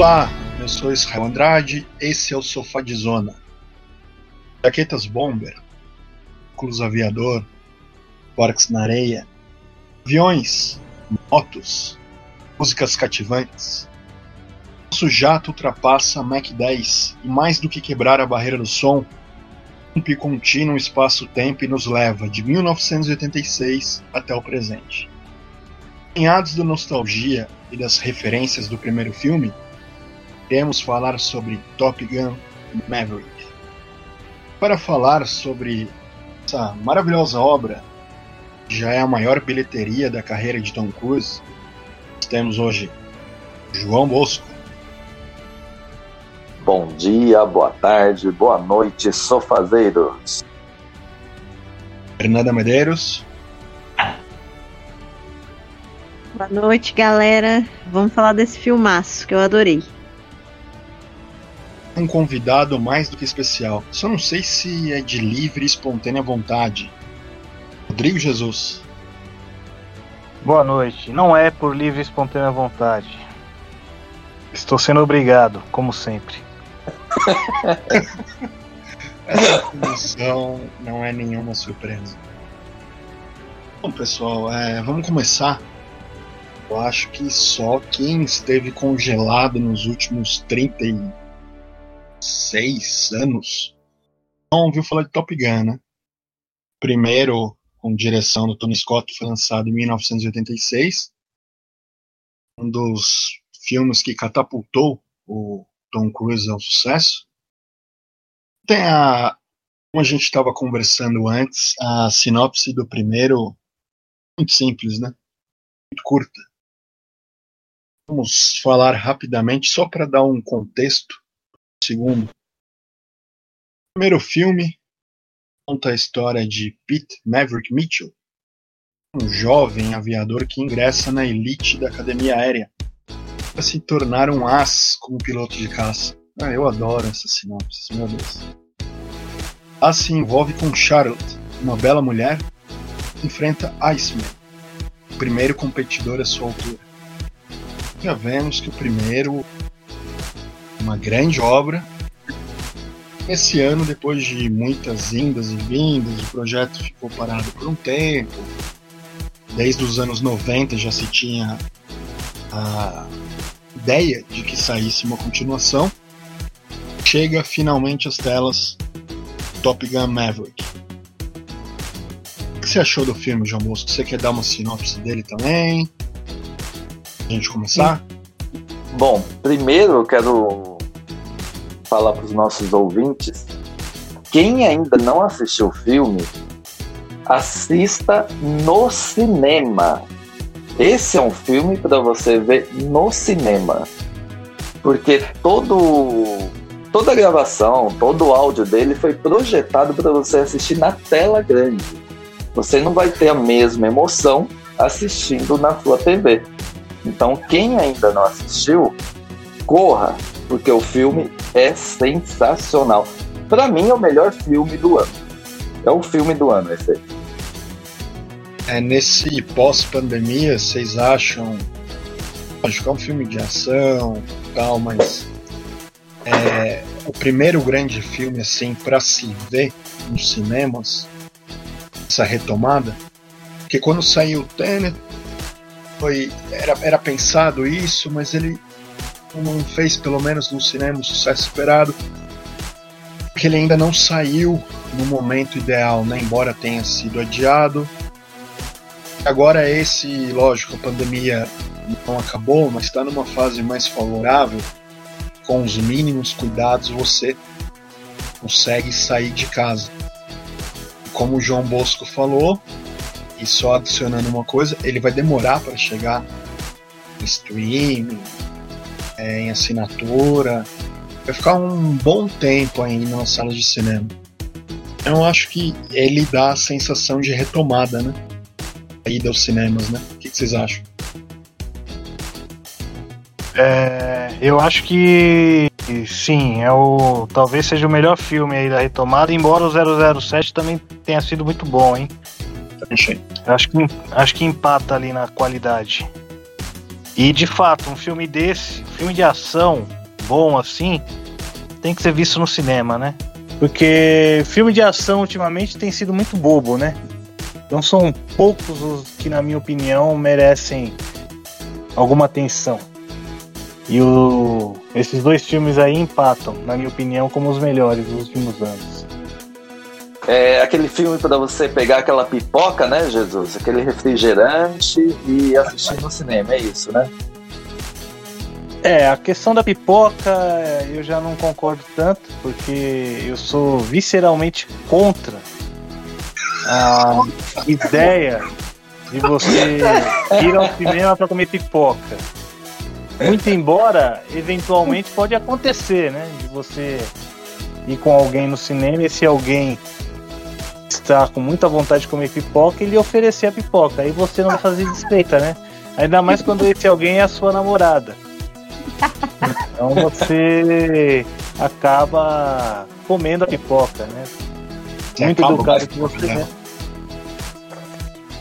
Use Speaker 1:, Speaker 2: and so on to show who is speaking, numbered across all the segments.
Speaker 1: Olá, eu sou Israel Andrade, esse é o Sofá de Zona. Jaquetas Bomber, Cruz Aviador, Porcs na Areia, aviões, motos, músicas cativantes. Nosso jato ultrapassa Mach 10 e, mais do que quebrar a barreira do som, rompe contínuo espaço-tempo e nos leva de 1986 até o presente. Empenhados da nostalgia e das referências do primeiro filme, iremos falar sobre Top Gun Maverick. Para falar sobre essa maravilhosa obra, que já é a maior bilheteria da carreira de Tom Cruise, temos hoje João Bosco.
Speaker 2: Bom dia, boa tarde, boa noite, sofazeiros.
Speaker 1: Fernanda Medeiros.
Speaker 3: Boa noite, galera. Vamos falar desse filmaço que eu adorei.
Speaker 1: Um convidado mais do que especial. Só não sei se é de livre e espontânea vontade. Rodrigo Jesus.
Speaker 4: Boa noite. Não é por livre e espontânea vontade. Estou sendo obrigado, como sempre.
Speaker 1: Essa não é nenhuma surpresa. Bom, pessoal, é, vamos começar. Eu acho que só quem esteve congelado nos últimos 36 anos não ouviu falar de Top Gun, né? Primeiro, com direção do Tony Scott, foi lançado em 1986. Um dos filmes que catapultou o Tom Cruise ao sucesso. Tem a. Como a gente estava conversando antes, a sinopse do primeiro, muito simples, né? Muito curta. Vamos falar rapidamente, só para dar um contexto. Segundo. O primeiro filme conta a história de Pete Maverick Mitchell, um jovem aviador que ingressa na elite da academia aérea para se tornar um as como piloto de caça. Ah, eu adoro essas sinopses, meu Deus. A se envolve com Charlotte, uma bela mulher, que enfrenta Iceman, o primeiro competidor à sua altura. Já vemos que o primeiro, uma grande obra. Esse ano, depois de muitas indas e vindas, o projeto ficou parado por um tempo. Desde os anos 90 já se tinha a ideia de que saísse uma continuação, chega finalmente às telas Top Gun Maverick. O que você achou do filme, João Bosco? Você quer dar uma sinopse dele também? A gente começar?
Speaker 2: Bom, primeiro eu quero falar para os nossos ouvintes: quem ainda não assistiu o filme, assista no cinema. Esse é um filme para você ver no cinema. Porque todo toda a gravação, todo o áudio dele foi projetado para você assistir na tela grande. Você não vai ter a mesma emoção assistindo na sua TV. Então, quem ainda não assistiu, corra, porque o filme é sensacional. Para mim, é o melhor filme do ano. É o filme do ano, esse aí.
Speaker 1: É, nesse pós-pandemia, vocês acham. Acho que é um filme de ação tal, mas. É, o primeiro grande filme, assim, para se ver nos cinemas, essa retomada, porque quando saiu o Tenet, foi, era, era pensado isso, mas ele não fez, pelo menos no cinema, o sucesso esperado, porque ele ainda não saiu no momento ideal, né? embora tenha sido adiado. Agora esse, lógico, a pandemia não acabou, mas está numa fase mais favorável, com os mínimos cuidados você consegue sair de casa. Como o João Bosco falou, e só adicionando uma coisa, ele vai demorar para chegar em streaming, é, em assinatura, vai ficar um bom tempo ainda nas salas de cinema. Eu acho que ele dá a sensação de retomada, né? A ida aos cinemas, né? O que, que vocês acham?
Speaker 4: É, eu acho que sim, é o talvez seja o melhor filme aí da retomada, embora o 007 também tenha sido muito bom, hein?
Speaker 1: Achei.
Speaker 4: Acho que, acho que empata ali na qualidade. E de fato, um filme desse, filme de ação bom assim, tem que ser visto no cinema, né? Porque filme de ação ultimamente tem sido muito bobo, né? Então são poucos os que, na minha opinião, merecem alguma atenção. E o, esses dois filmes aí empatam, na minha opinião, como os melhores dos últimos anos.
Speaker 2: É aquele filme para você pegar aquela pipoca, né, Jesus? Aquele refrigerante e assistir no cinema, é isso, né?
Speaker 4: É, a questão da pipoca eu já não concordo tanto, porque eu sou visceralmente contra a ideia de você ir ao cinema para comer pipoca. Muito embora, eventualmente, pode acontecer, né? De você ir com alguém no cinema e esse alguém está com muita vontade de comer pipoca e lhe oferecer a pipoca. Aí você não vai fazer desfeita, né? Ainda mais quando esse alguém é a sua namorada. Então você acaba comendo a pipoca, né?
Speaker 1: Você
Speaker 4: Muito educado que você é.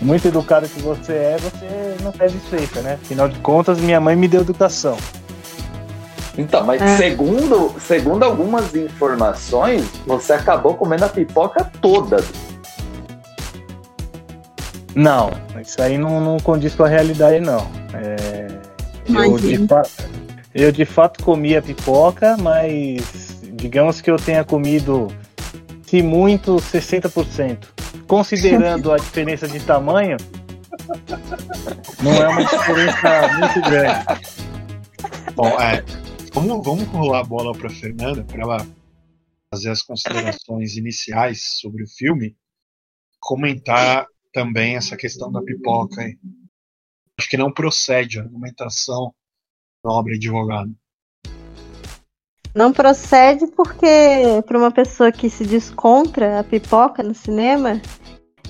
Speaker 4: Muito educado que você é, você não faz desfeita, né? Afinal de contas, minha mãe me deu educação.
Speaker 2: Então, mas
Speaker 3: É.
Speaker 2: segundo, segundo algumas informações, você acabou comendo a pipoca toda.
Speaker 4: Não, isso aí não, não condiz com a realidade, não. É, eu, de
Speaker 3: Imagino.
Speaker 4: fa- eu de fato comi a pipoca, mas digamos que eu tenha comido, se muito, 60%. Considerando a diferença de tamanho, não é uma diferença muito grande.
Speaker 1: Bom, é, vamos, vamos rolar a bola para Fernanda para ela fazer as considerações iniciais sobre o filme, comentar também essa questão da pipoca aí. Acho que não procede a argumentação nobre advogado.
Speaker 3: Não procede porque, para uma pessoa que se diz contra a pipoca no cinema,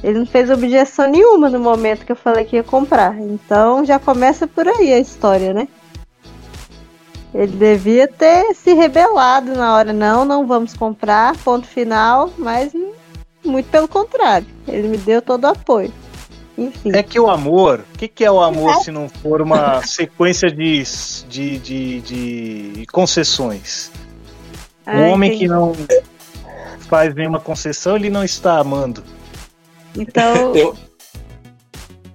Speaker 3: ele não fez objeção nenhuma no momento que eu falei que ia comprar. Então já começa por aí a história, né? Ele devia ter se rebelado na hora, não, não vamos comprar, ponto final, mas muito pelo contrário. Ele me deu todo o apoio. Enfim.
Speaker 4: É que o amor, o que, que é o amor se não for uma sequência de, de, de, de concessões? O
Speaker 3: Ah,
Speaker 4: homem
Speaker 3: entendi.
Speaker 4: que não faz nenhuma concessão, ele não está amando.
Speaker 3: Então,
Speaker 2: Eu,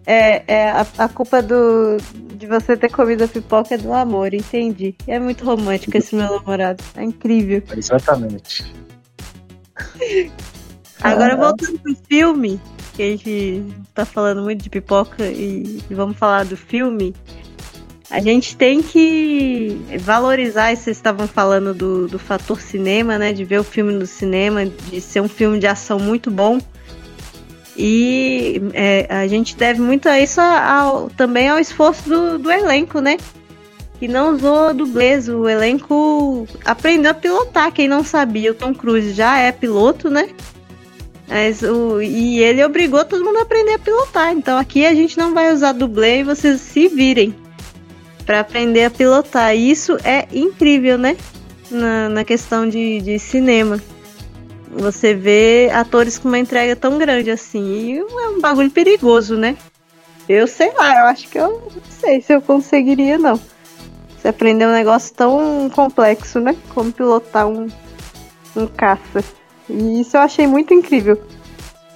Speaker 3: é, é a, a culpa do, de você ter comido a pipoca é do amor, entendi. É muito romântico esse meu namorado. É incrível.
Speaker 4: Exatamente.
Speaker 3: Agora voltando pro filme, que a gente tá falando muito de pipoca e, e vamos falar do filme. A gente tem que valorizar, e vocês estavam falando do, do fator cinema, né? De ver o filme no cinema, de ser um filme de ação muito bom. E é, a gente deve muito a isso ao- também ao esforço do, do elenco, né? Que não usou dublês, o elenco aprendeu a pilotar. Quem não sabia, o Tom Cruise já é piloto, né? Mas o, e ele obrigou todo mundo a aprender a pilotar. Então aqui a gente não vai usar dublê e vocês se virem para aprender a pilotar. E isso é incrível, né? Na, na questão de, de cinema. Você vê atores com uma entrega tão grande assim. E é um bagulho perigoso, né? Eu sei lá, eu acho que eu não sei se eu conseguiria, não. Você aprender um negócio tão complexo, né? Como pilotar um, um caça. E isso eu achei muito incrível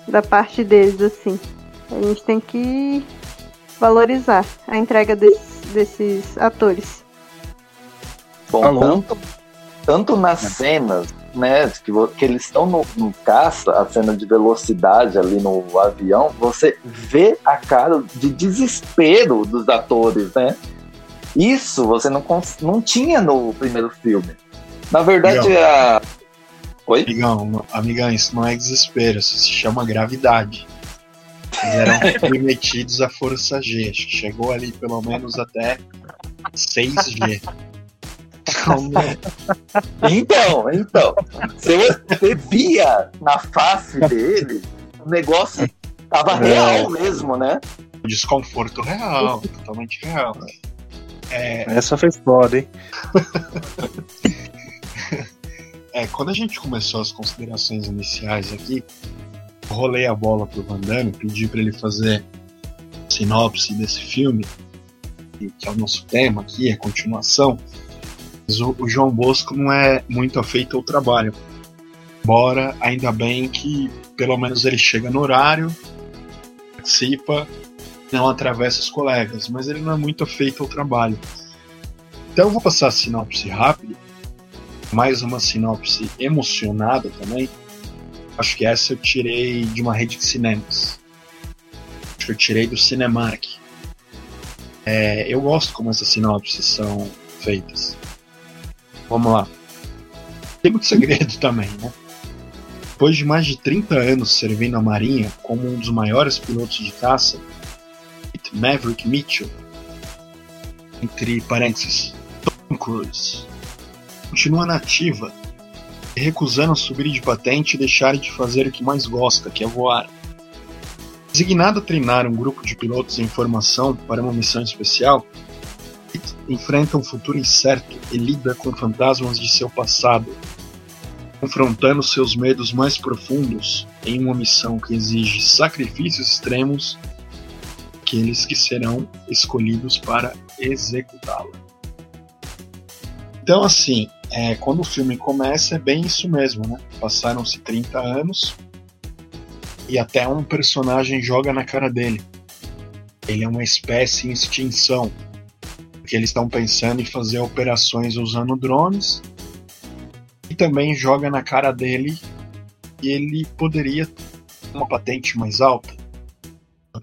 Speaker 3: da parte deles, assim. A gente tem que valorizar a entrega desses, desses atores.
Speaker 2: bom, tanto, tanto nas cenas, né, que, que eles estão no, no caça, a cena de velocidade ali no avião, você vê a cara de desespero dos atores, né? Isso você não, não tinha no primeiro filme. Na verdade, a. Oi?
Speaker 1: Amigão, amigão, isso não é desespero, isso se chama gravidade. Eles eram submetidos à força G. Acho que chegou ali pelo menos até 6G. Então, né,
Speaker 2: Então, então. Você, você via na face dele o negócio tava real mesmo, né?
Speaker 1: desconforto real, totalmente real. É,
Speaker 4: Essa foi foda, hein?
Speaker 1: é, quando a gente começou as considerações iniciais aqui, rolei a bola pro Van Damme, pedi pra ele fazer sinopse desse filme. que é o nosso tema aqui, a continuação, o, João Bosco não é muito afeito ao trabalho. Embora, ainda bem que pelo menos ele chega no horário, participa, não atravessa os colegas, mas ele não é muito afeito ao trabalho. Então eu vou passar a sinopse rápida, mais uma sinopse emocionada também. Acho que essa eu tirei de uma rede de cinemas. Acho que eu tirei do Cinemark. É, eu gosto como essas sinopses são feitas. Vamos lá. Tem muito segredo também, né? Depois de mais de 30 anos servindo a Marinha como um dos maiores pilotos de caça, Maverick Mitchell, entre parênteses, Tom Cruise, continua nativa recusando subir de patente e deixar de fazer o que mais gosta, que é voar. Designado a treinar um grupo de pilotos em formação para uma missão especial, enfrenta um futuro incerto e lida com fantasmas de seu passado, confrontando seus medos mais profundos em uma missão que exige sacrifícios extremos aqueles que serão escolhidos para executá-la. Então, assim, é, quando o filme começa, é bem isso mesmo, né? Passaram-se 30 anos e até um personagem joga na cara dele. Ele é uma espécie em extinção, porque eles estão pensando em fazer operações usando drones e também joga na cara dele que ele poderia ter uma patente mais alta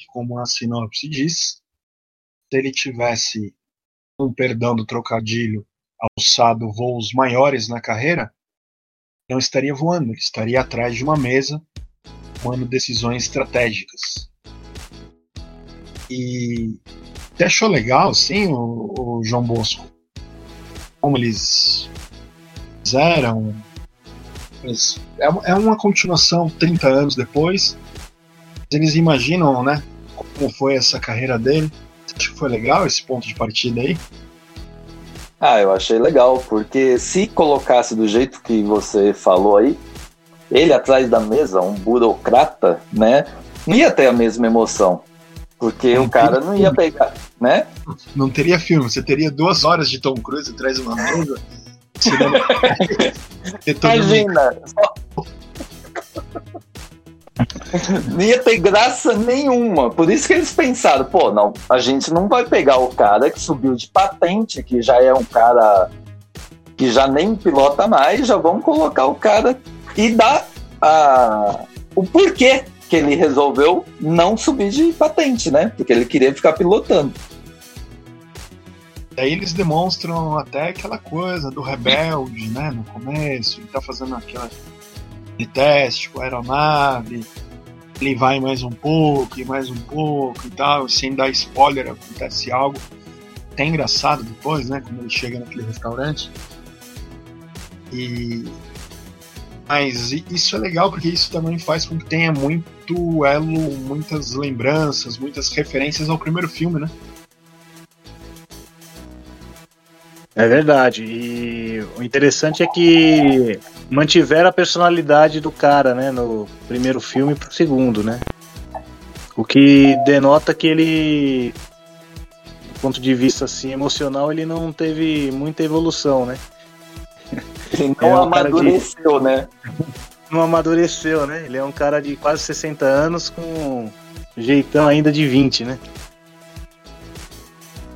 Speaker 1: como a sinopse diz, se ele tivesse, um perdão do trocadilho, alçado voos maiores na carreira, não estaria voando, ele estaria atrás de uma mesa tomando decisões estratégicas. E você achou legal, sim, o, o João Bosco? Como eles fizeram? É, é uma continuação 30 anos depois, eles imaginam, né, como foi essa carreira dele. Você acha que foi legal esse ponto de partida aí?
Speaker 2: Ah, eu achei legal, porque se colocasse do jeito que você falou aí, ele atrás da mesa, um burocrata, né, não ia ter a mesma emoção. Porque não o cara não ia pegar, né?
Speaker 1: Não teria filme, você teria duas horas de Tom Cruise atrás de uma mesa.
Speaker 2: Imagina! não ia ter graça nenhuma. Por isso que eles pensaram, pô, não, a gente não vai pegar o cara que subiu de patente, que já é um cara que já nem pilota mais, já vamos colocar o cara e dar a, o porquê que ele resolveu não subir de patente, né? Porque ele queria ficar pilotando.
Speaker 1: Daí eles demonstram até aquela coisa do rebelde, né? No começo, ele tá fazendo aquela de teste com a aeronave, ele vai mais um pouco e mais um pouco e tal, sem dar spoiler, acontece algo. Até engraçado depois, né? Quando ele chega naquele restaurante. E. Mas isso é legal porque isso também faz com que tenha muito elo, muitas lembranças, muitas referências ao primeiro filme, né?
Speaker 4: É verdade. E o interessante é que mantiveram a personalidade do cara, né, no primeiro filme pro segundo, né? O que denota que ele, do ponto de vista assim emocional, ele não teve muita evolução, né?
Speaker 2: Ele não é um amadureceu, de... né?
Speaker 4: Não amadureceu, né? Ele é um cara de quase 60 anos com jeitão ainda de 20, né?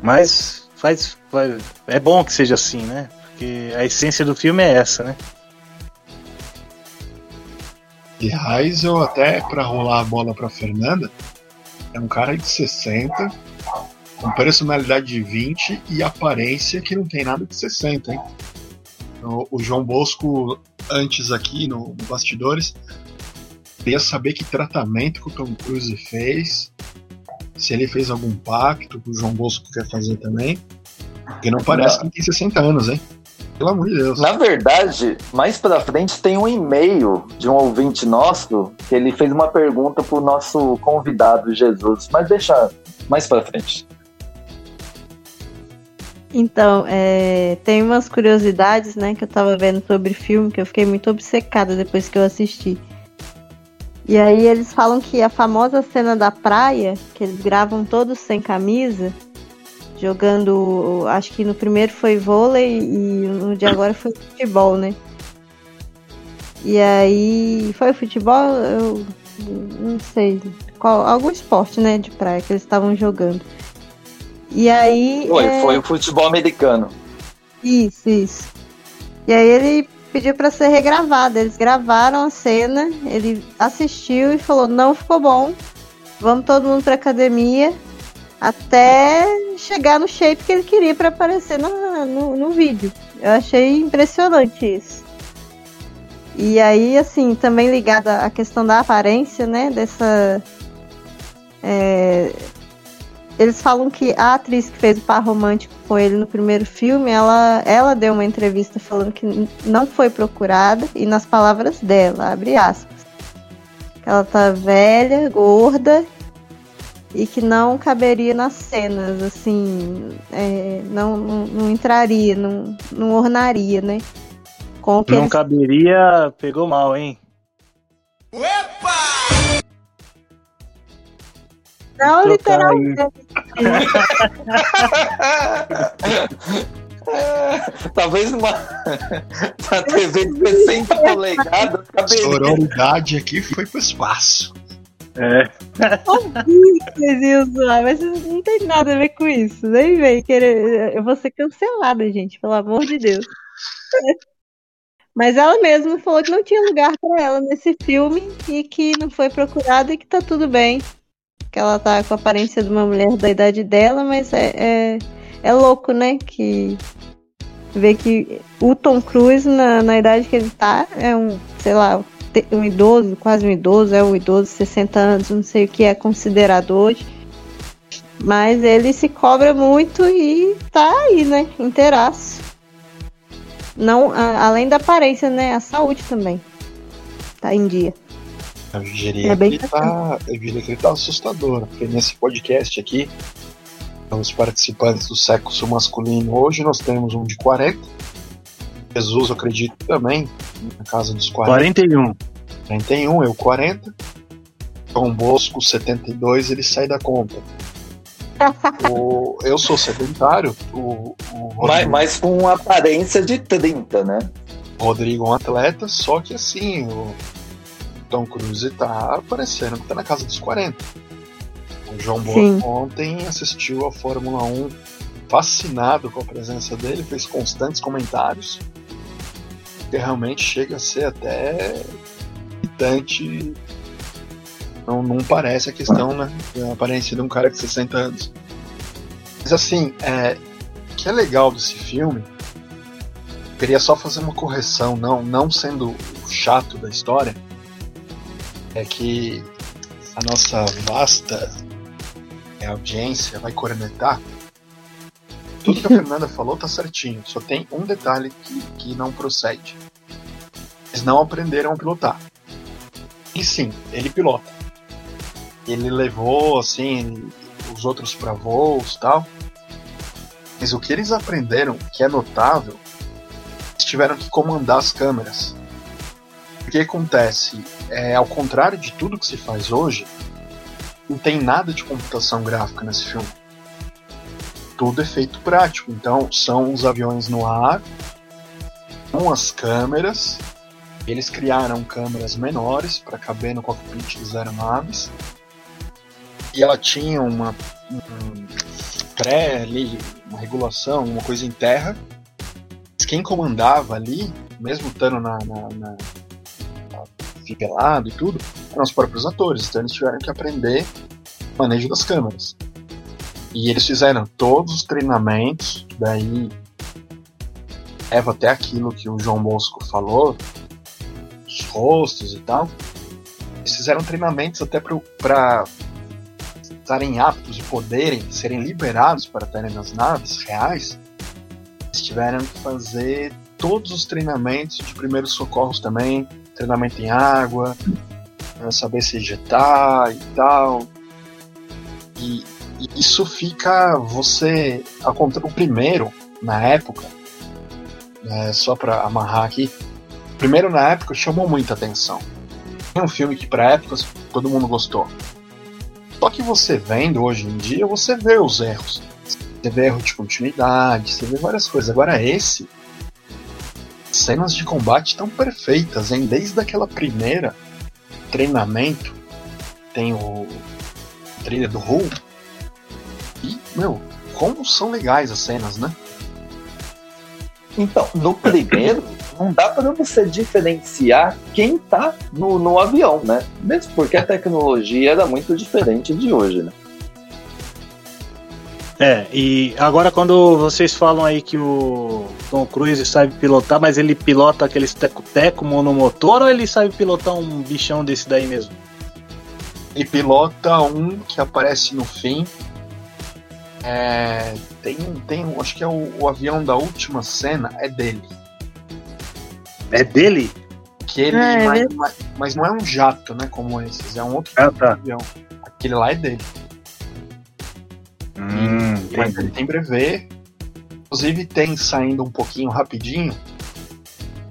Speaker 4: Mas faz, faz, é bom que seja assim, né? Porque a essência do filme é essa, né?
Speaker 1: E Heisel, até para rolar a bola para Fernanda, é um cara de 60, com personalidade de 20 e aparência que não tem nada de 60, hein? O, o João Bosco, antes aqui no, no Bastidores, queria saber que tratamento que o Tom Cruise fez se ele fez algum pacto que o João Bosco quer fazer também. Porque não parece não. que tem 60 anos, hein? Pelo amor de Deus.
Speaker 2: Na verdade, mais pra frente tem um e-mail de um ouvinte nosso que ele fez uma pergunta pro nosso convidado Jesus, mas deixa mais pra frente.
Speaker 3: Então, é, tem umas curiosidades, né, que eu tava vendo sobre filme que eu fiquei muito obcecada depois que eu assisti. E aí eles falam que a famosa cena da praia, que eles gravam todos sem camisa, jogando, acho que no primeiro foi vôlei e no de agora foi futebol, né? E aí, foi futebol, eu não sei, qual, algum esporte, né, de praia que eles estavam jogando. E aí.
Speaker 2: Foi,
Speaker 3: é...
Speaker 2: foi o futebol americano.
Speaker 3: Isso, isso. E aí ele pediu para ser regravado. Eles gravaram a cena, ele assistiu e falou: não ficou bom, vamos todo mundo pra academia até chegar no shape que ele queria para aparecer no, no, no vídeo. Eu achei impressionante isso. E aí, assim, também ligada à questão da aparência, né? Dessa. É, eles falam que a atriz que fez o par romântico com ele no primeiro filme, ela, ela deu uma entrevista falando que não foi procurada, e nas palavras dela, abre aspas, que ela tá velha, gorda, e que não caberia nas cenas, assim, é, não, não, não, entraria, não, não ornaria, né?
Speaker 4: Com não eles... caberia, pegou mal, hein?
Speaker 3: Não, literalmente.
Speaker 2: Talvez uma, uma TV de 60 polegadas.
Speaker 1: Sororidade aqui foi pro espaço.
Speaker 4: É.
Speaker 3: mas não tem nada a ver com isso. Nem vem querer. Eu vou ser cancelada, gente, pelo amor de Deus. Mas ela mesma falou que não tinha lugar para ela nesse filme e que não foi procurada e que tá tudo bem que ela tá com a aparência de uma mulher da idade dela, mas é, é, é louco, né? Que ver que o Tom Cruise, na, na idade que ele tá, é um, sei lá, um idoso, quase um idoso, é um idoso, 60 anos, não sei o que é considerado hoje. Mas ele se cobra muito e tá aí, né? Inteiraço. Não, a, além da aparência, né? A saúde também. Tá em dia.
Speaker 1: Eu diria, é que, ele tá, eu diria que ele tá assustador, porque nesse podcast aqui, os participantes do sexo masculino, hoje nós temos um de 40, Jesus, eu acredito também, na casa dos 40.
Speaker 4: 41.
Speaker 1: 41, eu 40. João Bosco, 72, ele sai da conta. o, eu sou sedentário. O,
Speaker 2: o mas, mas, com aparência de 30, né?
Speaker 1: Rodrigo é um atleta, só que assim, o, Tom Cruise tá parecendo que tá na casa dos 40. O João Boa ontem assistiu a Fórmula 1 fascinado com a presença dele, fez constantes comentários. Que realmente chega a ser até irritante. Não, não parece a questão, né? A aparência de um cara de 60 anos. Mas assim, é, o que é legal desse filme, queria só fazer uma correção, não, não sendo o chato da história é que a nossa vasta audiência vai cornetar. Tudo que a Fernanda falou tá certinho, só tem um detalhe que, que não procede. Eles não aprenderam a pilotar. E sim, ele pilota. Ele levou, assim, os outros para voos tal. Mas o que eles aprenderam, que é notável, eles tiveram que comandar as câmeras. O que acontece? É, ao contrário de tudo que se faz hoje, não tem nada de computação gráfica nesse filme. Tudo é feito prático. Então, são os aviões no ar, com as câmeras. Eles criaram câmeras menores para caber no cockpit das aeronaves. E ela tinha uma um pré ali, uma regulação, uma coisa em terra. Quem comandava ali, mesmo estando na, na, na nivelado e tudo, eram os próprios atores. Então eles tiveram que aprender o manejo das câmeras. E eles fizeram todos os treinamentos, daí leva até aquilo que o João Bosco falou, os rostos e tal. Eles fizeram treinamentos até para estarem aptos e poderem serem liberados para estarem nas naves reais. Eles tiveram que fazer todos os treinamentos de primeiros socorros também, treinamento em água, saber se ejetar e tal. E, e isso fica você. O primeiro, na época, né, só para amarrar aqui, primeiro na época chamou muita atenção. É um filme que para época todo mundo gostou. Só que você vendo hoje em dia, você vê os erros. Você vê erro de continuidade, você vê várias coisas. Agora esse, cenas de combate tão perfeitas, hein? Desde aquela primeira treinamento, tem o trilha do Hulk. E, meu, como são legais as cenas, né?
Speaker 2: Então, no primeiro, não dá para você diferenciar quem tá no, no avião, né? Mesmo porque a tecnologia era muito diferente de hoje, né?
Speaker 4: É, e agora quando vocês falam aí que o Tom Cruise sabe pilotar, mas ele pilota aqueles teco-teco monomotor ou ele sabe pilotar um bichão desse daí mesmo?
Speaker 1: Ele pilota um que aparece no fim. É, tem, tem, acho que é o, o avião da última cena, é dele.
Speaker 4: É dele?
Speaker 1: Que ele,
Speaker 3: É, é
Speaker 1: mas, mas- mas não é um jato, né? Como esses, é um outro
Speaker 4: Ah,
Speaker 1: tipo
Speaker 4: tá.
Speaker 1: avião. Aquele lá é dele. Mas ele tem brevet. Inclusive tem saindo um pouquinho rapidinho.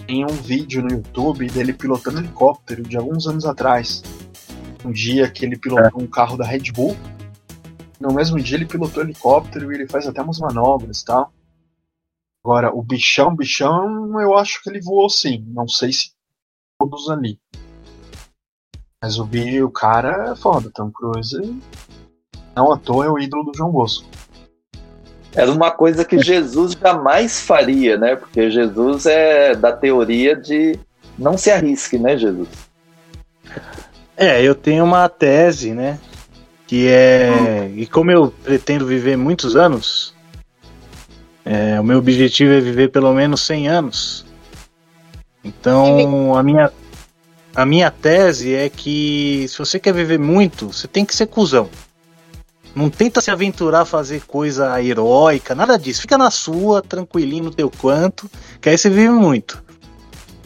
Speaker 1: Tem um vídeo no YouTube dele pilotando helicóptero de alguns anos atrás. Um dia que ele pilotou um carro da Red Bull. No mesmo dia ele pilotou helicóptero e ele faz até umas manobras e tal. Agora, o bichão, bichão, eu acho que ele voou sim. Não sei se todos ali. Mas o bi, o cara é foda. Tom Cruise, não à toa, é o ídolo do João Bosco.
Speaker 2: Era uma coisa que Jesus jamais faria, né? Porque Jesus é da teoria de não se arrisque, né, Jesus?
Speaker 4: É, eu tenho uma tese, né? Que é. E como eu pretendo viver muitos anos, é, o meu objetivo é viver pelo menos 100 anos. Então, a minha, a minha tese é que se você quer viver muito, você tem que ser cuzão. Não tenta se aventurar a fazer coisa heróica, nada disso. Fica na sua, tranquilinho no teu canto, que aí você vive muito.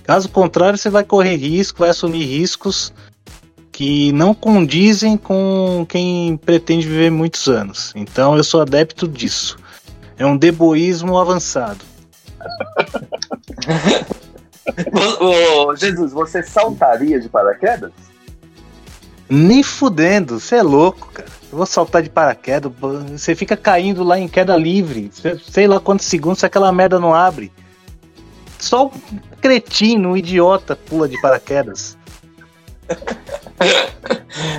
Speaker 4: Caso contrário, você vai correr risco, vai assumir riscos que não condizem com quem pretende viver muitos anos. Então eu sou adepto disso. É um deboísmo avançado.
Speaker 2: Jesus, você saltaria de paraquedas?
Speaker 4: Nem fudendo, você é louco, cara. Eu vou saltar de paraquedas, você fica caindo lá em queda livre. Sei lá quantos segundos se aquela merda não abre. Só um cretino, um idiota pula de paraquedas.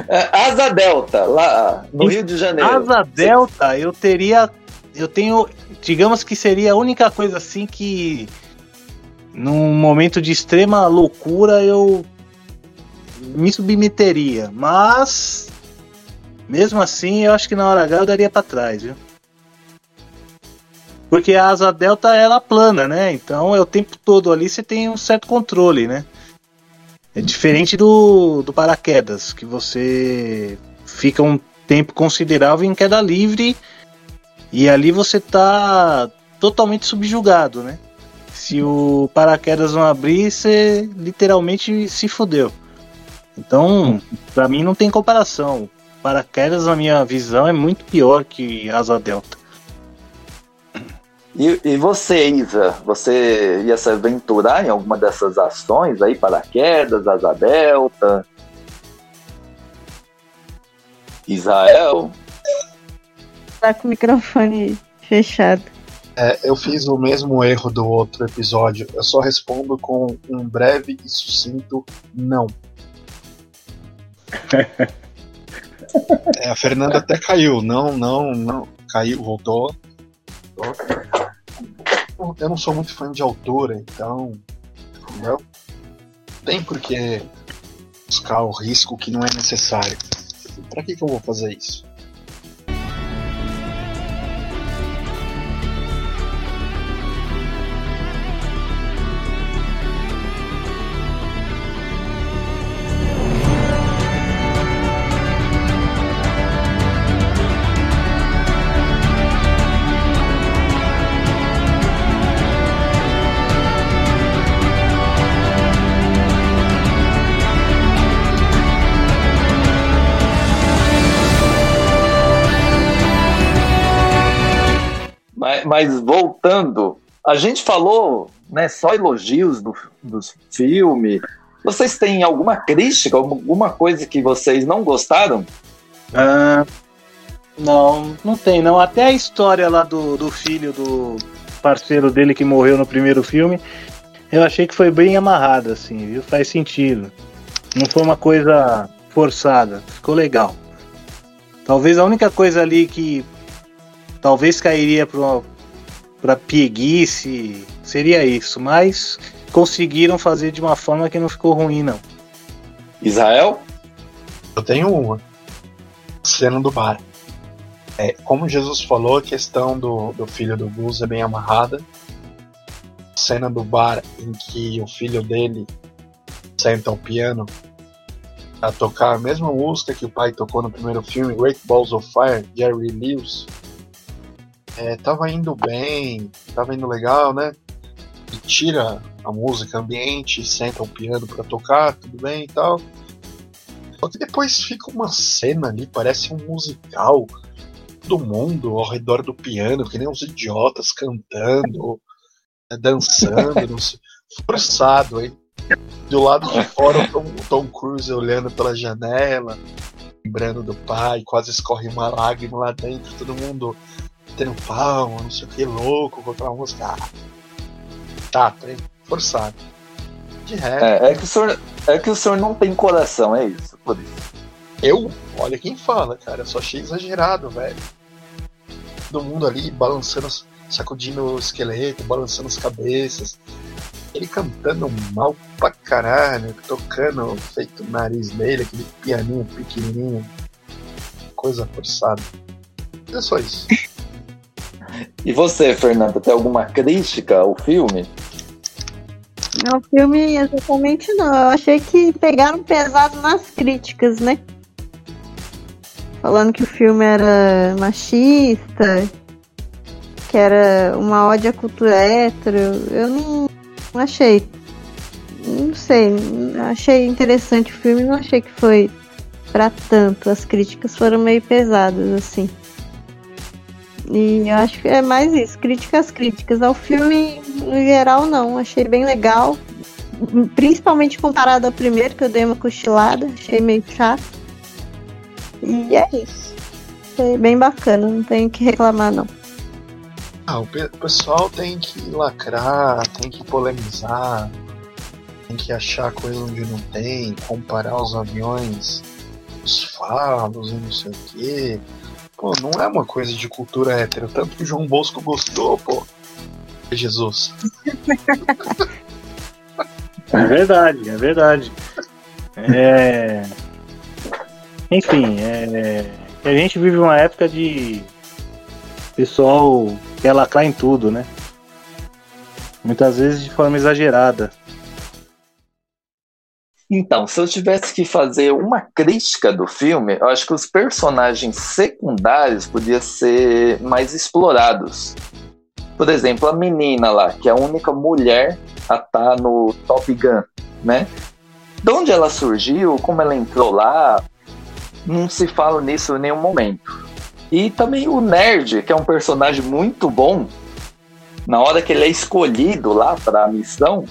Speaker 2: É, Asa Delta, lá no Rio de Janeiro.
Speaker 4: Asa Delta, eu teria. Eu tenho. Digamos que seria a única coisa assim que. Num momento de extrema loucura eu me submeteria. Mas. Mesmo assim, eu acho que na hora H eu daria pra trás, viu? Porque a asa delta ela plana, né? Então é o tempo todo ali você tem um certo controle, né? É diferente do, do paraquedas, que você fica um tempo considerável em queda livre e ali você tá totalmente subjugado, né? Se o paraquedas não abrir, você literalmente se fodeu. Então, pra mim não tem comparação. Paraquedas, na minha visão, é muito pior que asa delta.
Speaker 2: E, e você, Isa, você ia se aventurar em alguma dessas ações aí, paraquedas, asa delta? Israel?
Speaker 3: Tá com o microfone fechado.
Speaker 1: É, eu fiz o mesmo erro do outro episódio. Eu só respondo com um breve e sucinto não. É, a Fernanda até caiu. Não, não, não. Caiu, voltou. Eu não sou muito fã de altura, então. Entendeu? Tem por que buscar o risco que não é necessário. Pra que, que eu vou fazer isso?
Speaker 2: Mas, voltando, a gente falou né, só elogios do, do filme. Vocês têm alguma crítica, alguma coisa que vocês não gostaram?
Speaker 4: Ah, Não, não tem não. Até a história lá do, do filho do parceiro dele que morreu no primeiro filme, eu achei que foi bem amarrada, assim, viu? Faz sentido. Não foi uma coisa forçada. Ficou legal. Talvez a única coisa ali que talvez cairia para para pieguice seria isso, mas conseguiram fazer de uma forma que não ficou ruim não.
Speaker 2: Israel?
Speaker 1: Eu tenho uma. Cena do bar. É, como Jesus falou, a questão do, do filho do Gus é bem amarrada. Cena do bar em que o filho dele senta ao piano a tocar a mesma música que o pai tocou no primeiro filme, Great Balls of Fire, Jerry Lewis. É, tava indo bem, tava indo legal, né? E tira a música ambiente, senta o piano para tocar, tudo bem e tal. Só que depois fica uma cena ali, parece um musical. Todo mundo ao redor do piano, que nem uns idiotas cantando, né, dançando, não sei, forçado aí. Do lado de fora, o Tom, Tom Cruise olhando pela janela, lembrando do pai, quase escorre uma lágrima lá dentro, todo mundo tendo palma, não sei o que, louco, com aquela música. Ah, tá, trem, forçado.
Speaker 2: De resto. É, é, que o senhor, é que o senhor não tem coração, é isso, por isso.
Speaker 1: Eu? Olha quem fala, cara, eu só achei exagerado, velho. Todo mundo ali balançando, sacudindo o esqueleto, balançando as cabeças. Ele cantando mal pra caralho, tocando feito o nariz dele, aquele pianinho pequenininho. Coisa forçada. É só isso.
Speaker 2: E você, Fernanda, tem alguma crítica ao filme?
Speaker 3: Não, filme exatamente não. Eu achei que pegaram pesado nas críticas, né? Falando que o filme era machista, que era uma ódio à cultura hétero. Eu não, não achei. Não sei. Achei interessante o filme, não achei que foi para tanto. As críticas foram meio pesadas, assim. E eu acho que é mais isso, críticas críticas. Ao filme, no geral, não. Achei bem legal. Principalmente comparado ao primeiro, que eu dei uma cochilada, achei meio chato. E é isso. Foi bem bacana, não tenho que reclamar não.
Speaker 1: Ah, o pessoal tem que lacrar, tem que polemizar, tem que achar coisa onde não tem, comparar os aviões, os falos e não sei o que Pô, não é uma coisa de cultura hétero. Tanto que o João Bosco gostou, pô. Jesus.
Speaker 4: É verdade, é verdade. É... Enfim, é... a gente vive uma época de pessoal quer lacrar em tudo, né? Muitas vezes de forma exagerada.
Speaker 2: Então, se eu tivesse que fazer uma crítica do filme, eu acho que os personagens secundários podiam ser mais explorados. Por exemplo, a menina lá, que é a única mulher a estar tá no Top Gun, né? De onde ela surgiu, como ela entrou lá, não se fala nisso em nenhum momento. E também o Nerd, que é um personagem muito bom, na hora que ele é escolhido lá para a missão,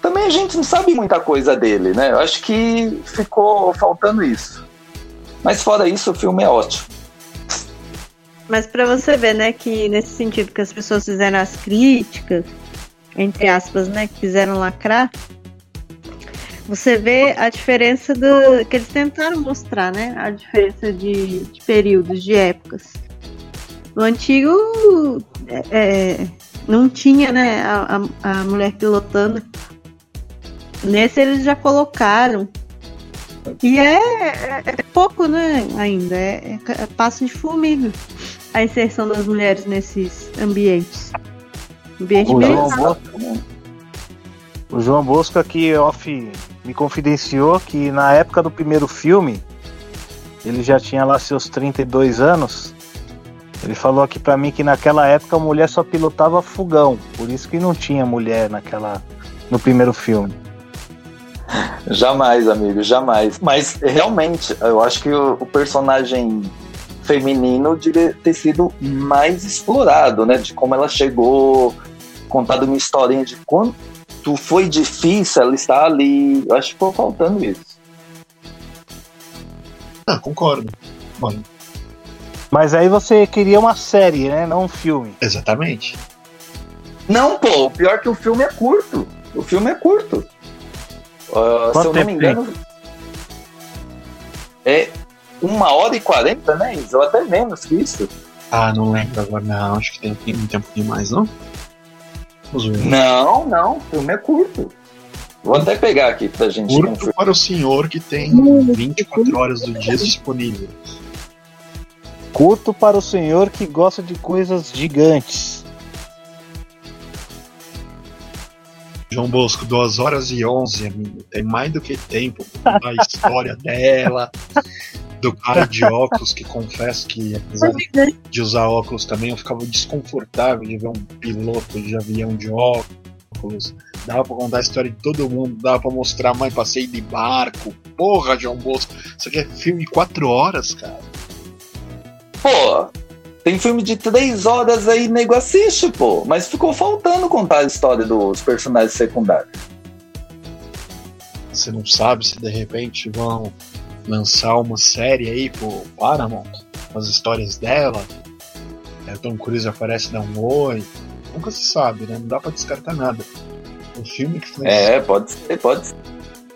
Speaker 2: também a gente não sabe muita coisa dele, né? Eu acho que ficou faltando isso. Mas fora isso, o filme é ótimo.
Speaker 3: Mas para você ver, né, que nesse sentido que as pessoas fizeram as críticas, entre aspas, né, que fizeram lacrar, você vê a diferença do que eles tentaram mostrar, né, a diferença de, de períodos, de épocas. No antigo é, é não tinha, né, a, a, a mulher pilotando Nesse eles já colocaram. E é, é, é pouco, né? Ainda. É, é, passo de formiga a inserção das mulheres nesses ambientes.
Speaker 4: Ambiente o, João Bosco, o João Bosco aqui off me confidenciou que na época do primeiro filme ele já tinha lá seus 32 anos. Ele falou aqui para mim que naquela época a mulher só pilotava fogão, por isso que não tinha mulher naquela no primeiro filme.
Speaker 2: Jamais, amigo, jamais. Mas realmente, eu acho que o, o personagem feminino devia ter sido mais explorado, né? De como ela chegou, contado uma historinha de quanto foi difícil ela estar ali. Eu acho que ficou faltando isso.
Speaker 1: Ah, concordo. Mano,
Speaker 4: Mas aí você queria uma série, né? Não um filme.
Speaker 1: Exatamente.
Speaker 2: Não, pô, o pior é que o filme é curto. O filme é curto. Uh, se eu não me engano. É uma hora e quarenta, né? Ou até menos que isso.
Speaker 1: Ah, não lembro agora, não. Acho que tem, um pouquinho mais, não?
Speaker 2: Não, não. O filme é curto. Vou até pegar aqui pra gente.
Speaker 1: Curto conferir. para o senhor que tem 24 horas do dia disponível.
Speaker 4: Curto para o senhor que gosta de coisas gigantes.
Speaker 1: João Bosco, 2 horas e 11, amigo. Tem mais do que tempo pra contar a história dela, do cara de óculos, que confesso que, apesar de usar óculos também, eu ficava desconfortável de ver um piloto de avião de óculos. Dava pra contar a história de todo mundo, dava pra mostrar mais passeio de barco. Porra, João Bosco, isso aqui é filme 4 horas, cara.
Speaker 2: Pô, tem filme de três horas aí, nego assiste, pô. Mas ficou faltando contar a história dos personagens secundários.
Speaker 1: Você não sabe se de repente vão lançar uma série aí pro Paramount, as histórias dela. É, Tom Cruise aparece dar um oi. Nunca se sabe, né? Não dá pra descartar nada. Um filme que foi.
Speaker 2: É, pode ser, pode ser.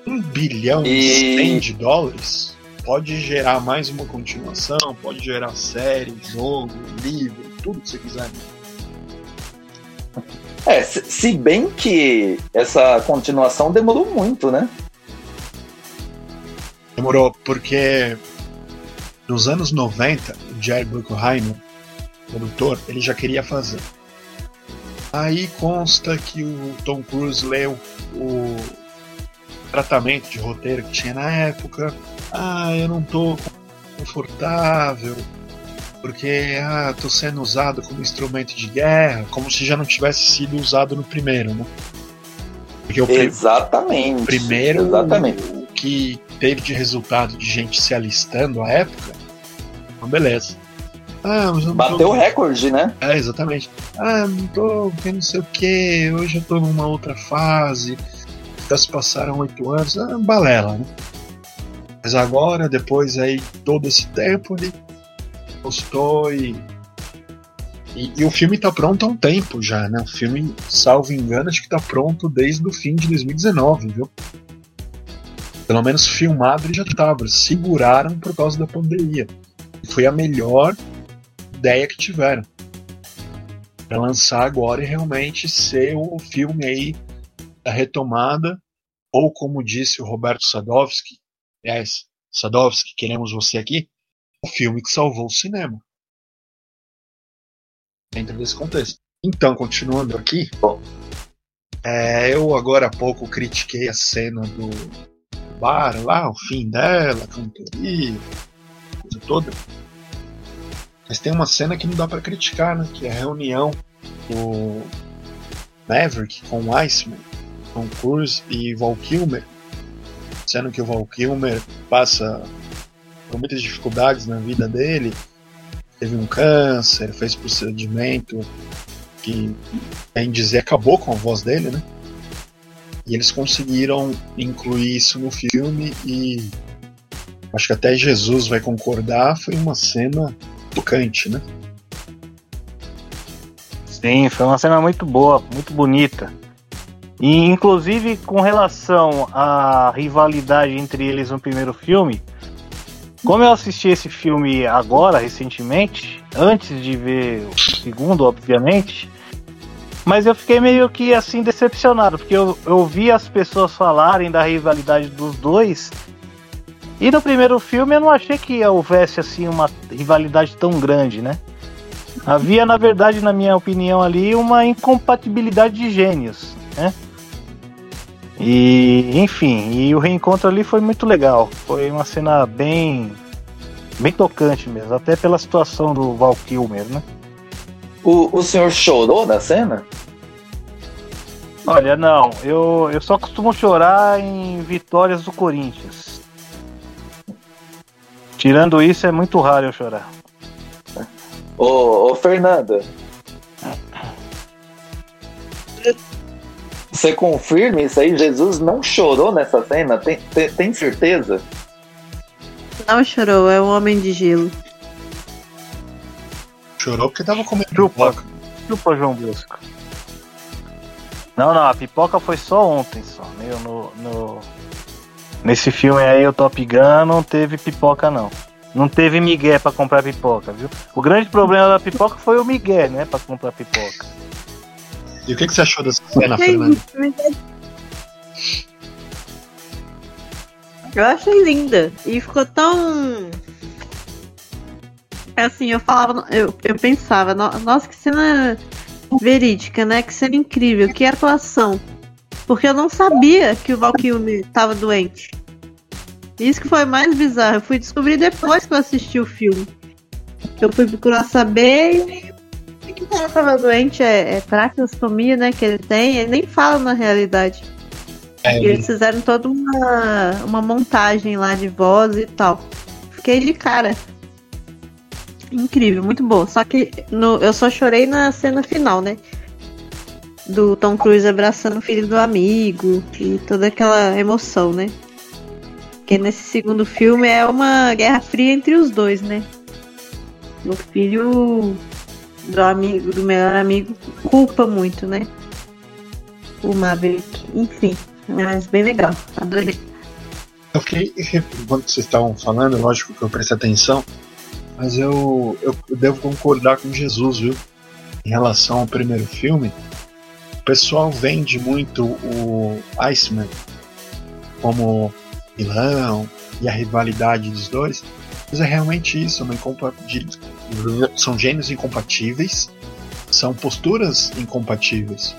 Speaker 1: Um bilhão e 100 de dólares pode gerar mais uma continuação, pode gerar série, jogo, livro, tudo que você quiser.
Speaker 2: É, se bem que essa continuação demorou muito, né?
Speaker 1: Demorou, porque nos anos 90, o Jerry Bruckheimer, produtor, ele já queria fazer. Aí consta que o Tom Cruise leu o tratamento de roteiro que tinha na época, ah, eu não tô confortável, porque ah, tô sendo usado como instrumento de guerra, como se já não tivesse sido usado no primeiro, né?
Speaker 2: Porque o exatamente.
Speaker 1: Primeiro
Speaker 2: exatamente.
Speaker 1: O que teve de resultado de gente se alistando à época, então beleza.
Speaker 2: Ah, Bateu o tô... recorde, né?
Speaker 1: É, exatamente. Ah, não tô vendo não sei o que, hoje eu tô numa outra fase, já se passaram oito anos, ah, balela, né? Mas agora, depois aí todo esse tempo, ele postou e, e, e. o filme tá pronto há um tempo já, né? O filme, salvo engano, acho que tá pronto desde o fim de 2019, viu? Pelo menos filmado ele já tava. Seguraram por causa da pandemia. Foi a melhor ideia que tiveram. Pra lançar agora e realmente ser o filme aí da retomada, ou como disse o Roberto Sadowski, aliás, Sadovski, queremos você aqui, o filme que salvou o cinema. Dentro desse contexto. Então, continuando aqui, bom, é, eu agora há pouco critiquei a cena do bar lá, o fim dela, cantoria, coisa toda. Mas tem uma cena que não dá para criticar, né? Que é a reunião do Maverick com Iceman, com Cruise e Val Kilmer sendo que o Val Kilmer passa por muitas dificuldades na vida dele, teve um câncer, fez procedimento que, em dizer, acabou com a voz dele, né? E eles conseguiram incluir isso no filme e acho que até Jesus vai concordar, foi uma cena tocante, né?
Speaker 4: Sim, foi uma cena muito boa, muito bonita. E inclusive com relação à rivalidade entre eles no primeiro filme, como eu assisti esse filme agora, recentemente, antes de ver o segundo, obviamente, mas eu fiquei meio que assim decepcionado, porque eu, eu vi as pessoas falarem da rivalidade dos dois, e no primeiro filme eu não achei que houvesse assim uma rivalidade tão grande, né? Havia, na verdade, na minha opinião ali, uma incompatibilidade de gênios, né? E, enfim, e o reencontro ali foi muito legal. Foi uma cena bem bem tocante mesmo, até pela situação do Val Kilmer, né?
Speaker 2: O, o senhor chorou na cena?
Speaker 4: Olha, não, eu, eu só costumo chorar em vitórias do Corinthians. Tirando isso, é muito raro eu chorar.
Speaker 2: Ô, ô Fernanda, Você confirma isso aí? Jesus não chorou nessa cena? Tem, tem, tem certeza?
Speaker 3: Não chorou, é um homem de gelo.
Speaker 1: Chorou porque tava comendo
Speaker 4: Chupa.
Speaker 1: pipoca.
Speaker 4: Chupa, João Bosco. Não, não, a pipoca foi só ontem, só. no, no- Nesse filme aí, o Top Gun, não teve pipoca, não. Não teve migué pra comprar pipoca, viu? O grande problema da pipoca foi o migué, né? Pra comprar pipoca.
Speaker 1: E o que, que você achou dessa cena, Fernanda?
Speaker 3: Eu achei linda. E ficou tão. Assim, eu falava, eu, eu pensava, no- nossa, que cena verídica, né? Que cena incrível, que atuação. Porque eu não sabia que o Val Kilmer tava doente. Isso que foi mais bizarro. Eu fui descobrir depois que eu assisti o filme. Eu fui procurar saber e que o cara tava doente é, é traqueostomia, né? Que ele tem. Ele nem fala na realidade.
Speaker 1: É,
Speaker 3: E eles fizeram toda uma, uma montagem lá de voz e tal. Fiquei de cara. Incrível, muito bom. Só que no, eu só chorei na cena final, né? Do Tom Cruise abraçando o filho do amigo e toda aquela emoção, né? Porque nesse segundo filme é uma guerra fria entre os dois, né? O filho do amigo, do melhor amigo, culpa muito, né? O Maverick. Enfim, mas bem legal. Adorei.
Speaker 1: Eu fiquei, enquanto vocês estavam falando, lógico que eu prestei atenção, mas eu, eu devo concordar com Jesus, viu? Em relação ao primeiro filme, o pessoal vende muito o Iceman como vilão e a rivalidade dos dois, mas é realmente isso, uma são gênios incompatíveis, são posturas incompatíveis.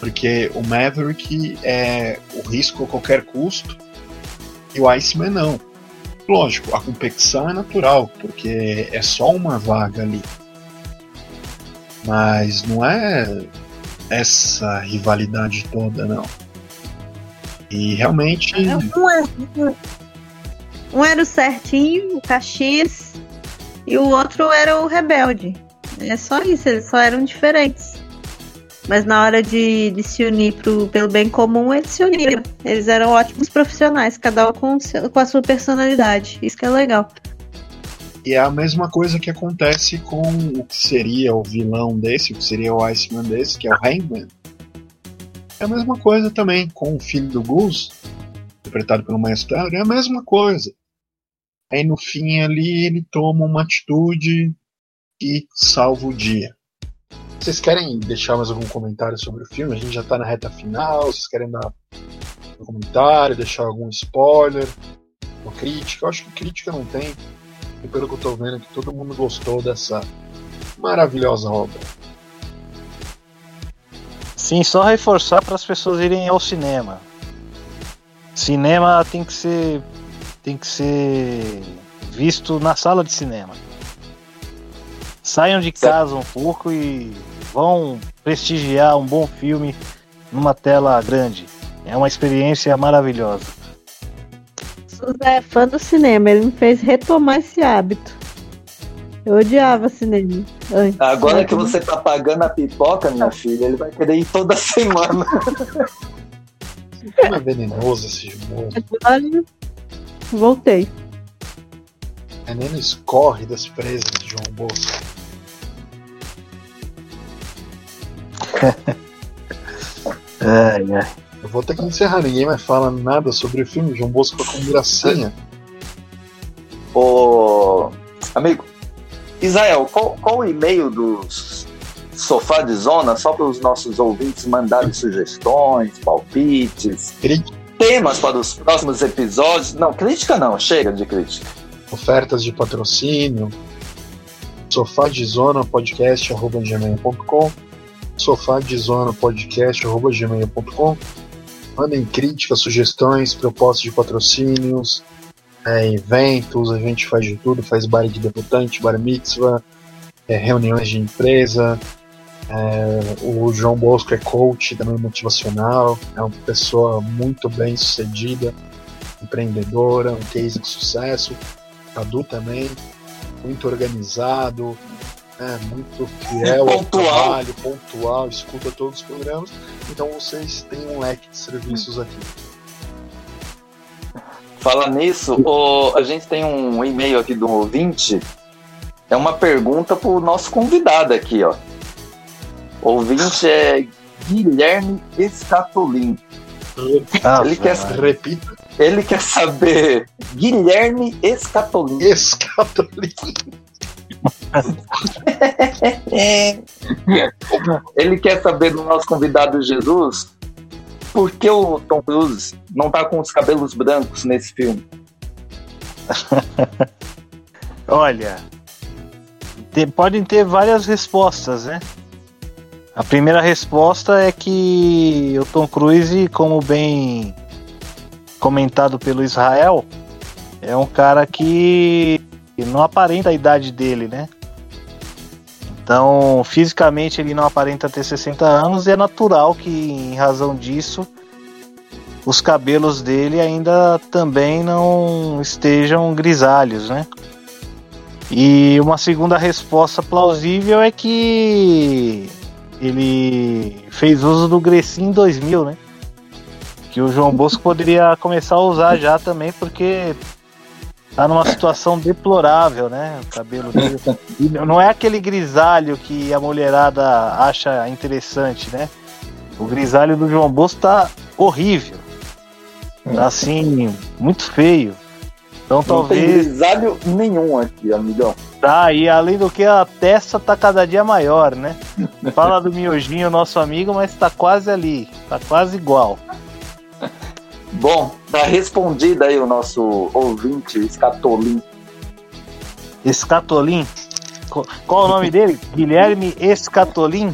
Speaker 1: Porque o Maverick é o risco a qualquer custo e o Iceman não. Lógico, a competição é natural, porque é só uma vaga ali. Mas não é essa rivalidade toda, não. E realmente.
Speaker 3: Um era, um era o certinho, o Caxias, e o outro era o rebelde. É só isso, eles só eram diferentes. Mas na hora de, de se unir pro, pelo bem comum, eles se uniram. Eles eram ótimos profissionais, cada um com, com a sua personalidade. Isso que é legal.
Speaker 1: E é a mesma coisa que acontece com o que seria o vilão desse, o que seria o Iceman desse, que é o Hangman. É a mesma coisa também com o filho do Gus, interpretado pelo Miles Teller, é a mesma coisa. Aí no fim ali ele toma uma atitude que salva o dia. Vocês querem deixar mais algum comentário sobre o filme? A gente já tá na reta final, vocês querem dar um comentário, deixar algum spoiler, uma crítica? Eu acho que crítica não tem. E pelo que eu tô vendo que todo mundo gostou dessa maravilhosa obra.
Speaker 4: Sim, só reforçar para as pessoas irem ao cinema. Cinema tem que ser tem que ser visto na sala de cinema. Saiam de casa um pouco e vão prestigiar um bom filme numa tela grande. É uma experiência maravilhosa.
Speaker 3: Souza é fã do cinema, ele me fez retomar esse hábito. Eu odiava cinema. antes.
Speaker 2: Agora que você tá pagando a pipoca, minha filha, ele vai querer ir toda semana.
Speaker 1: É venenoso esse jogo.
Speaker 3: Agora, voltei.
Speaker 1: É nem no escorre das presas de João Bosco.
Speaker 4: Ai, ai.
Speaker 1: Eu vou ter que encerrar, ninguém mais fala nada sobre o filme. João Bosco com gracinha.
Speaker 2: Ô, amigo, Israel, qual, qual o e-mail dos Sofá de Zona, só para os nossos ouvintes mandarem sugestões, palpites,
Speaker 1: Crítica,
Speaker 2: temas para os próximos episódios? Não, crítica não, chega de crítica.
Speaker 1: ofertas de patrocínio. Sofá de Zona podcast arroba gmail.com Sofá de Zona podcast arroba gmail.com Mandem críticas, sugestões, propostas de patrocínios, é, eventos, a gente faz de tudo, faz bar de debutante, bar mitzvah, é, reuniões de empresa. É, o João Bosco é coach também motivacional, é uma pessoa muito bem sucedida, empreendedora, um case de sucesso. Cadu também, muito organizado, né, muito fiel ao trabalho, pontual, escuta todos os programas. Então vocês têm um leque de serviços aqui.
Speaker 2: Fala nisso, ô, a gente tem um e-mail aqui do ouvinte é uma pergunta pro nosso convidado aqui, ó. Ouvinte é Guilherme Escatolin.
Speaker 1: Ah,
Speaker 2: ele, quer,
Speaker 1: repita.
Speaker 2: ele quer saber. Guilherme Escatolin.
Speaker 1: Escatolin.
Speaker 2: ele quer saber do nosso convidado Jesus por que o Tom Cruise não tá com os cabelos brancos nesse filme.
Speaker 4: Olha, te, podem ter várias respostas, né? A primeira resposta é que o Tom Cruise, como bem comentado pelo Israel, é um cara que não aparenta a idade dele, né? Então, fisicamente ele não aparenta ter 60 anos e é natural que, em razão disso, os cabelos dele ainda também não estejam grisalhos, né? E uma segunda resposta plausível é que ele fez uso do Grecin 2000, né? Que o João Bosco poderia começar a usar já também, porque tá numa situação deplorável, né? O cabelo dele. Não é aquele grisalho que a mulherada acha interessante, né? O grisalho do João Bosco tá horrível. Tá assim, muito feio. Então
Speaker 2: Não
Speaker 4: talvez.
Speaker 2: tem grisalho nenhum aqui, amigão.
Speaker 4: Tá, e além do que a testa tá cada dia maior, né? Fala do miojinho, nosso amigo, mas tá quase ali. Tá quase igual.
Speaker 2: Bom, tá respondida aí o nosso ouvinte. Escatolin.
Speaker 4: Co- Qual o nome dele? Guilherme Escatolin?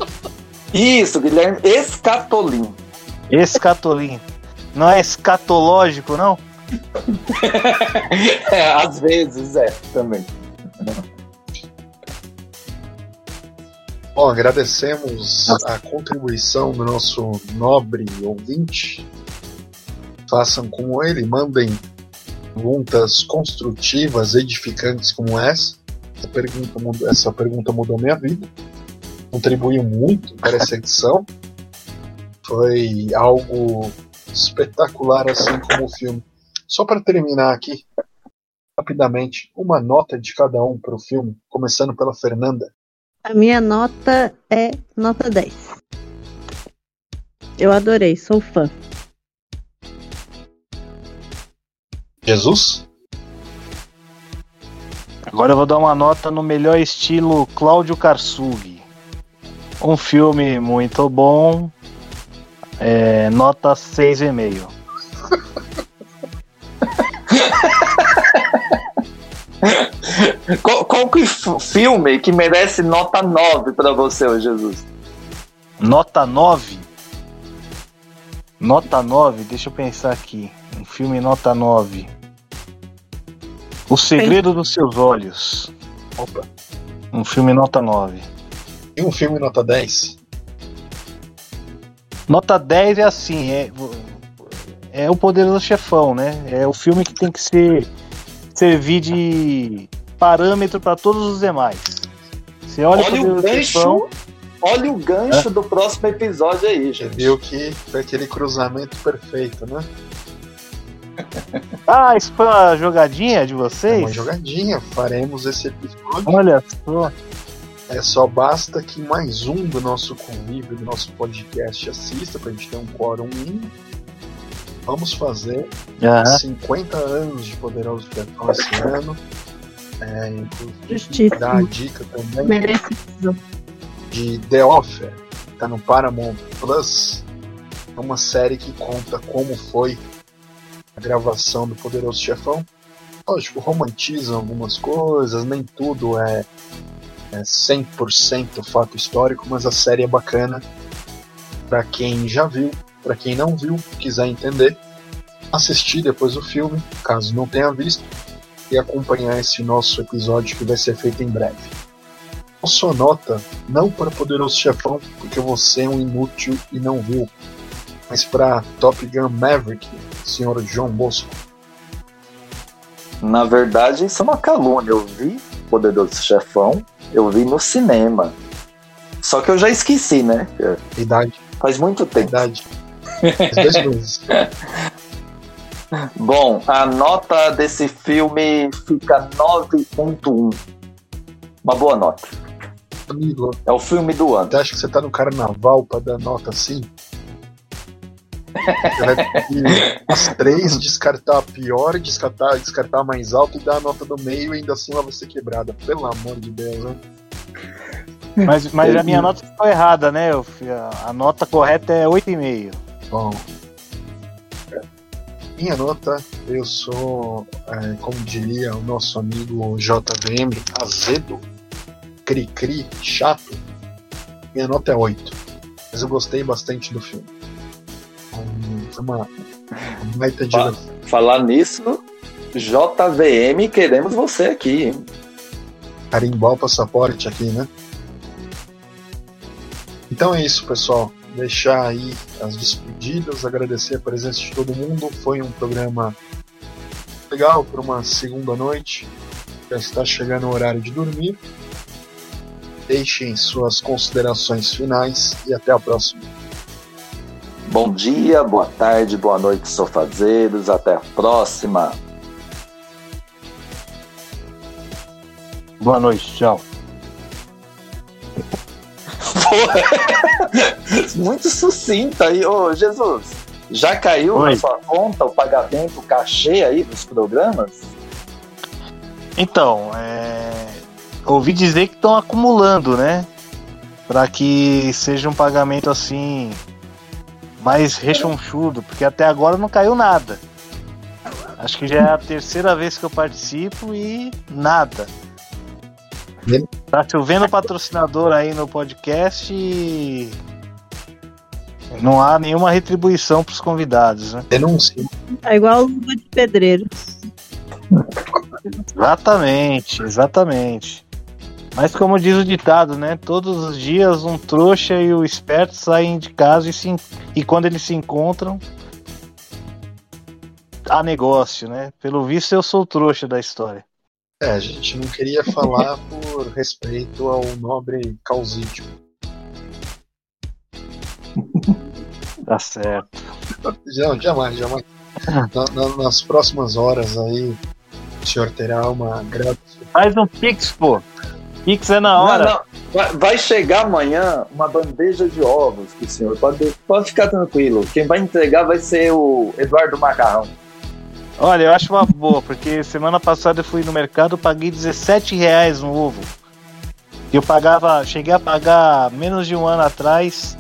Speaker 2: Isso, Guilherme Escatolin.
Speaker 4: Escatolin. Não é escatológico, não?
Speaker 2: É, às vezes é, também.
Speaker 1: Bom, agradecemos a contribuição do nosso nobre ouvinte. Façam como ele, mandem perguntas construtivas, edificantes como essa. Essa pergunta, mudou- essa pergunta mudou minha vida. Contribuiu muito para essa edição. Foi algo espetacular, assim como o filme. Só para terminar aqui, rapidamente, uma nota de cada um para o filme, começando pela Fernanda.
Speaker 3: A minha nota é nota 10. Eu adorei, sou fã.
Speaker 1: Jesus?
Speaker 4: Agora eu vou dar uma nota no melhor estilo Cláudio Karsug. Um filme muito bom. É, nota 6,5.
Speaker 2: Qual, qual que filme que merece nota 9 pra você, ô Jesus?
Speaker 4: Nota 9? Nota 9? Deixa eu pensar aqui. Um filme nota 9. O Segredo dos Seus Olhos.
Speaker 1: Opa.
Speaker 4: Um filme nota 9.
Speaker 1: E um filme nota 10?
Speaker 4: Nota 10 é assim, é, é o poderoso chefão, né? É o filme que tem que ser servir de parâmetro para todos os demais. Você olha,
Speaker 2: Olha o gancho, olha o gancho do próximo episódio aí,
Speaker 1: Você
Speaker 2: gente.
Speaker 1: viu que foi aquele cruzamento perfeito, né?
Speaker 4: Ah, isso foi uma jogadinha de
Speaker 1: É
Speaker 4: vocês?
Speaker 1: uma jogadinha, faremos esse episódio.
Speaker 4: Olha só.
Speaker 1: É só basta que mais um do nosso convívio, do nosso podcast assista, pra gente ter um quórum mínimo. Vamos fazer
Speaker 4: Aham.
Speaker 1: 50 anos de Poderoso Chefão esse ano. É, inclusive,
Speaker 3: Justiça.
Speaker 1: dar a dica também
Speaker 3: Merecido.
Speaker 1: de The Offer, que tá no Paramount Plus. É uma série que conta como foi a gravação do Poderoso Chefão. Lógico, romantizam algumas coisas, nem tudo é, é 100% fato histórico, mas a série é bacana. Pra quem já viu, pra quem não viu, quiser entender, assistir depois o filme, caso não tenha visto, e acompanhar esse nosso episódio que vai ser feito em breve. A sua nota, não para Poderoso Chefão, porque você é um inútil e não viu, mas para Top Gun Maverick, senhor João Bosco.
Speaker 2: Na verdade, isso é uma calúnia. Eu vi Poderoso Chefão, eu vi no cinema. Só que eu já esqueci, né?
Speaker 1: Idade,
Speaker 2: Faz muito tempo.
Speaker 1: idade.
Speaker 2: Bom, a nota desse filme fica 9.1. Uma boa nota.
Speaker 1: Amigo,
Speaker 2: É o filme do ano.
Speaker 1: você acha que você tá no carnaval pra dar nota assim? Você vai ter que as três descartar a pior, descartar, descartar a mais alta e dar a nota do meio e ainda assim ela vai ser quebrada. Pelo amor de Deus, né?
Speaker 4: Mas, mas a minha nota ficou errada, né? Eu a nota correta é 8,5.
Speaker 1: Bom. Minha nota, eu sou, é, como diria o nosso amigo JVM, azedo, cri-cri, chato. Minha nota é 8. Mas eu gostei bastante do filme. Foi uma, uma baita
Speaker 2: Fa-
Speaker 1: direção.
Speaker 2: Falar nisso, JVM, queremos você aqui.
Speaker 1: carimbar o passaporte aqui, né? Então é isso, pessoal. Deixar aí as despedidas, agradecer a presença de todo mundo. Foi um programa legal para uma segunda noite. Já está chegando o horário de dormir. Deixem suas considerações finais e até a próxima.
Speaker 2: Bom dia, boa tarde, boa noite, sofazeiros. Até a próxima.
Speaker 4: Boa noite, tchau.
Speaker 2: Muito sucinta aí. Ô, Jesus, já caiu
Speaker 4: Oi.
Speaker 2: na sua conta o pagamento, o cachê aí dos programas?
Speaker 4: Então, é... ouvi dizer que estão acumulando, né? Para que seja um pagamento assim mais rechonchudo, porque até agora não caiu nada. Acho que já é a terceira vez que eu participo e nada. Tá chovendo patrocinador aí no podcast e não há nenhuma retribuição para os convidados, né?
Speaker 1: Denuncie.
Speaker 3: É igual luva de pedreiro.
Speaker 4: Exatamente, exatamente. Mas como diz o ditado, né? Todos os dias um trouxa e o esperto saem de casa e, se, e quando eles se encontram, há negócio, né? Pelo visto eu sou o trouxa da história.
Speaker 1: É, a gente não queria falar por respeito ao nobre causídio.
Speaker 4: Tá certo.
Speaker 1: Não, jamais, jamais. Na- na- nas próximas horas aí, o senhor terá uma grata
Speaker 4: Faz um Pix, pô. Pix é na hora.
Speaker 2: Não, não. Vai- Vai chegar amanhã uma bandeja de ovos que o senhor pode, pode ficar tranquilo. Quem vai entregar vai ser o Eduardo Macarrão.
Speaker 4: Olha, eu acho uma boa, porque semana passada eu fui no mercado paguei 17 reais no ovo. E eu pagava, cheguei a pagar menos de um ano atrás,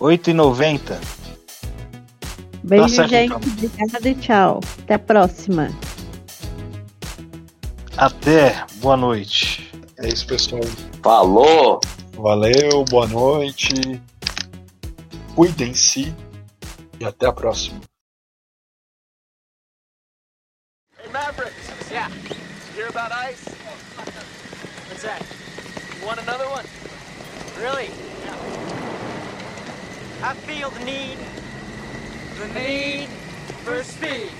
Speaker 4: R$ 8,90.
Speaker 3: Beijo,
Speaker 4: certo,
Speaker 3: gente.
Speaker 4: então.
Speaker 3: Obrigada e tchau. Até a próxima.
Speaker 4: Até, boa noite.
Speaker 1: É isso, pessoal.
Speaker 2: Falou!
Speaker 1: Valeu, boa noite. Cuidem-se e até a próxima.
Speaker 5: Mavericks. Yeah. Hear about ice? What's that? You want another one? Really? Yeah. I feel the need. The need for speed.